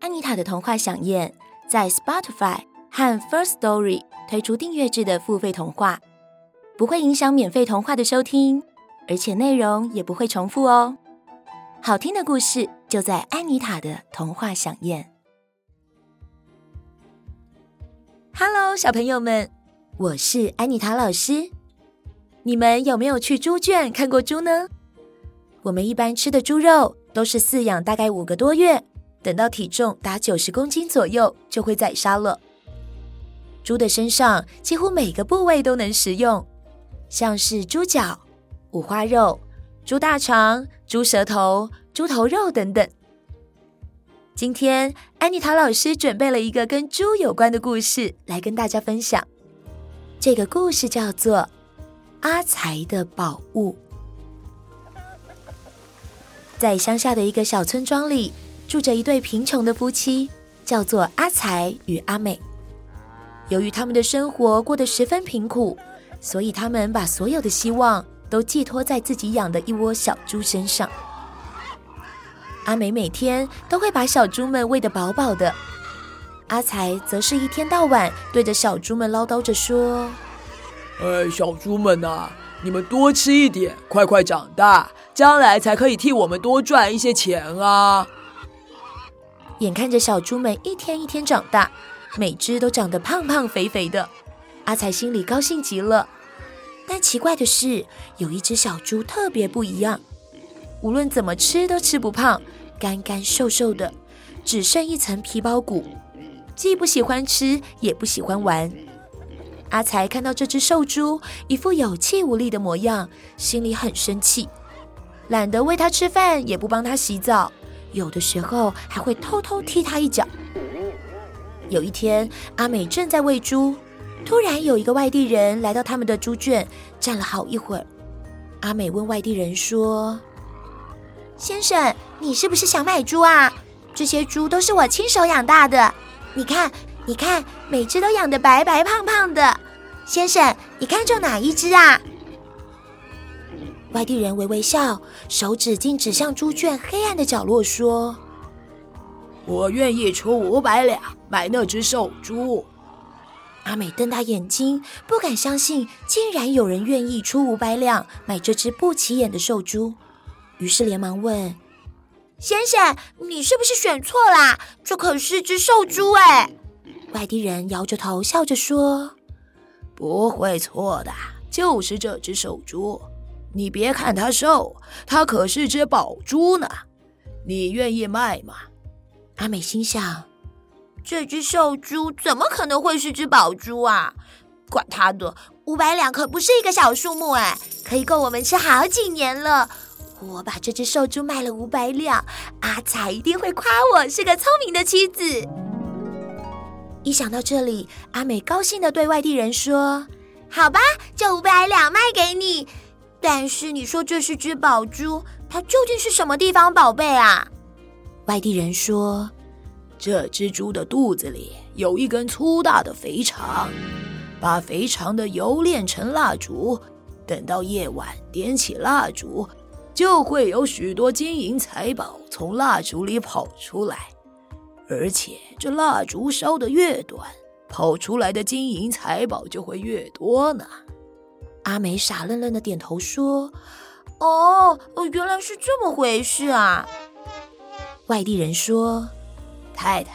安妮塔的童话饗宴在 Spotify 和 First Story 推出订阅制的付费童话，不会影响免费童话的收听，而且内容也不会重复哦。好听的故事就在安妮塔的童话饗宴。Hello，小朋友们，我是安妮塔老师。你们有没有去猪圈看过猪呢？我们一般吃的猪肉都是饲养大概五个多月。等到体重达九十公斤左右，就会宰杀了。猪的身上几乎每个部位都能食用，像是猪脚、五花肉、猪大肠、猪舌头、猪头肉等等。今天安妮塔老师准备了一个跟猪有关的故事来跟大家分享。这个故事叫做《阿财的宝物》。在乡下的一个小村庄里。住着一对贫穷的夫妻，叫做阿财与阿美。由于他们的生活过得十分贫苦，所以他们把所有的希望都寄托在自己养的一窝小猪身上。阿美每天都会把小猪们喂得饱饱的，阿财则是一天到晚对着小猪们唠叨着说：“哎，小猪们呐，你们多吃一点，快快长大，将来才可以替我们多赚一些钱啊！”眼看着小猪们一天一天长大，每只都长得胖胖肥肥的，阿财心里高兴极了。但奇怪的是，有一只小猪特别不一样，无论怎么吃都吃不胖，干干瘦瘦的，只剩一层皮包骨，既不喜欢吃，也不喜欢玩。阿财看到这只瘦猪一副有气无力的模样，心里很生气，懒得喂它吃饭，也不帮它洗澡。有的时候还会偷偷踢他一脚。有一天，阿美正在喂猪，突然有一个外地人来到他们的猪圈，站了好一会儿。阿美问外地人说：“先生，你是不是想买猪啊？这些猪都是我亲手养大的，你看，你看，每只都养得白白胖胖的。先生，你看中哪一只啊？”外地人微微笑，手指竟指向猪圈黑暗的角落，说：“我愿意出五百两买那只瘦猪。”阿美瞪大眼睛，不敢相信，竟然有人愿意出五百两买这只不起眼的瘦猪，于是连忙问：“先生，你是不是选错啦？这可是只瘦猪哎！”外地人摇着头，笑着说：“不会错的，就是这只瘦猪。”你别看它瘦，它可是只宝猪呢。你愿意卖吗？阿美心想，这只瘦猪怎么可能会是只宝猪啊？管他的，五百两可不是一个小数目哎，可以够我们吃好几年了。我把这只瘦猪卖了五百两，阿彩一定会夸我是个聪明的妻子。一想到这里，阿美高兴的对外地人说：“好吧，这五百两卖给你。”但是你说这是只宝珠，它究竟是什么地方宝贝啊？外地人说，这只猪的肚子里有一根粗大的肥肠，把肥肠的油炼成蜡烛，等到夜晚点起蜡烛，就会有许多金银财宝从蜡烛里跑出来，而且这蜡烛烧得越短，跑出来的金银财宝就会越多呢。阿美傻愣愣的点头说：“哦，原来是这么回事啊。”外地人说：“太太，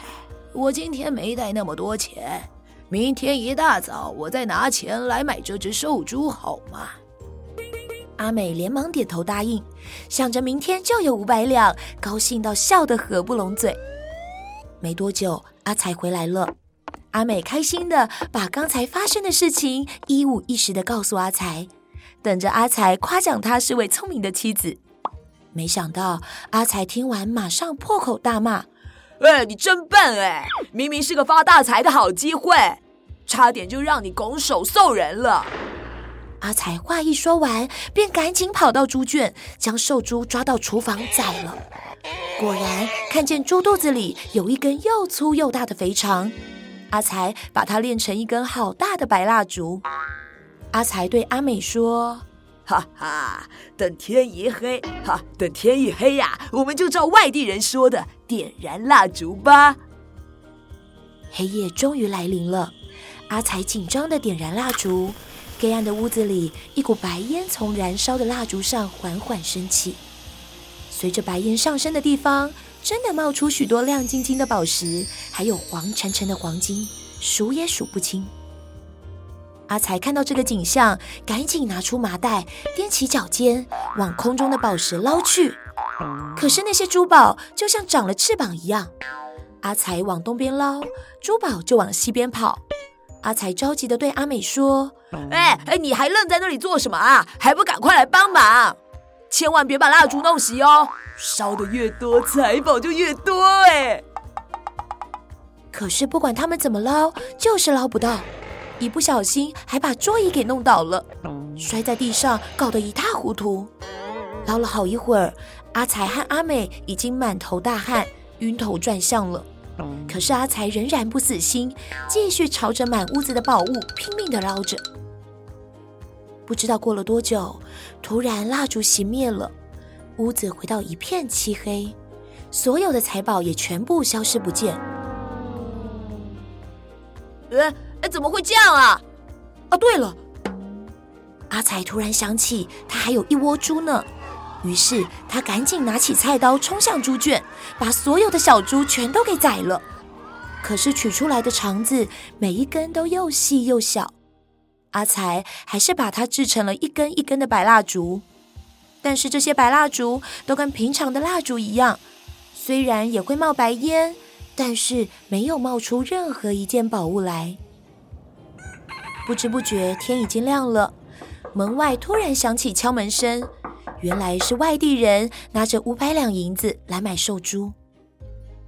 我今天没带那么多钱，明天一大早我再拿钱来买这只瘦猪，好吗？”阿美连忙点头答应，想着明天就有五百两，高兴到笑得合不拢嘴。没多久，阿才回来了。阿美开心的把刚才发生的事情一五一十的告诉阿财，等着阿才夸奖她是位聪明的妻子。没想到阿才听完，马上破口大骂：“哎，你真笨哎！明明是个发大财的好机会，差点就让你拱手送人了。”阿才话一说完，便赶紧跑到猪圈，将瘦猪抓到厨房宰了。果然，看见猪肚子里有一根又粗又大的肥肠，阿财把它炼成一根好大的白蜡烛。阿财对阿美说。哈哈，等天一黑，哈，等天一黑呀，我们就照外地人说的点燃蜡烛吧。黑夜终于来临了，阿财紧张地点燃蜡烛，黑暗的屋子里，一股白烟从燃烧的蜡烛上缓缓升起。随着白烟上升的地方，真的冒出许多亮晶晶的宝石，还有黄澄澄的黄金，数也数不清。阿财看到这个景象，赶紧拿出麻袋，踮起脚尖往空中的宝石捞去。可是那些珠宝就像长了翅膀一样，阿财往东边捞，珠宝就往西边跑。阿财着急地对阿美说：“哎哎，你还愣在那里做什么啊？还不赶快来帮忙！千万别把蜡烛弄熄哦，烧的越多，财宝就越多哎。”可是不管他们怎么捞，就是捞不到。一不小心还把桌椅给弄倒了，摔在地上，搞得一塌糊涂。捞了好一会儿，阿财和阿美已经满头大汗，晕头转向了。可是阿财仍然不死心，继续朝着满屋子的宝物拼命的捞着。不知道过了多久，突然蜡烛熄灭了，屋子回到一片漆黑，所有的财宝也全部消失不见。呃。怎么会这样啊？啊，对了，阿彩突然想起他还有一窝猪呢，于是他赶紧拿起菜刀冲向猪圈，把所有的小猪全都给宰了。可是取出来的肠子每一根都又细又小，阿财还是把它制成了一根一根的白蜡烛。但是这些白蜡烛都跟平常的蜡烛一样，虽然也会冒白烟，但是没有冒出任何一件宝物来。不知不觉，天已经亮了。门外突然响起敲门声，原来是外地人拿着五百两银子来买寿猪。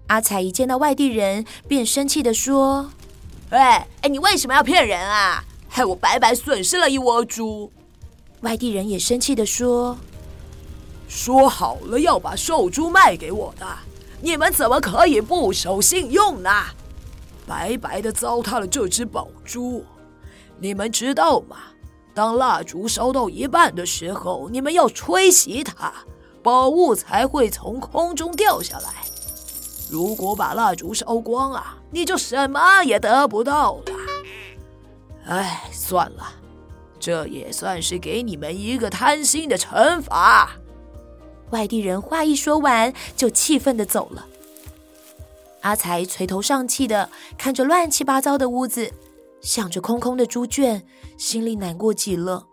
阿财一见到外地人，便生气地说：“哎哎，你为什么要骗人啊？害我白白损失了一窝猪。”外地人也生气的说：“说好了要把瘦猪卖给我的，你们怎么可以不守信用呢？白白的糟蹋了这只宝猪。”你们知道吗？当蜡烛烧到一半的时候，你们要吹熄它，宝物才会从空中掉下来。如果把蜡烛烧光啊，你就什么也得不到了。哎，算了，这也算是给你们一个贪心的惩罚。外地人话一说完，就气愤的走了。阿才垂头丧气的看着乱七八糟的屋子。想着空空的猪圈，心里难过极了。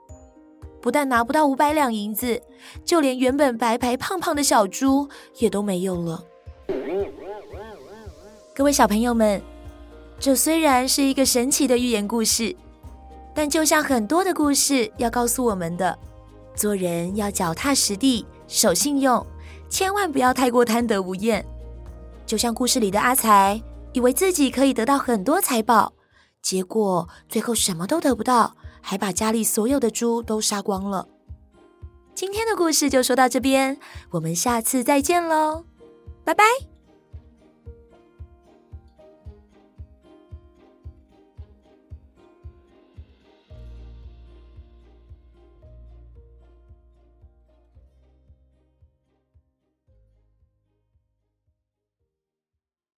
不但拿不到五百两银子，就连原本白白胖胖的小猪也都没有了。各位小朋友们，这虽然是一个神奇的寓言故事，但就像很多的故事要告诉我们的，做人要脚踏实地、守信用，千万不要太过贪得无厌。就像故事里的阿财，以为自己可以得到很多财宝。结果最后什么都得不到，还把家里所有的猪都杀光了。今天的故事就说到这边，我们下次再见喽，拜拜。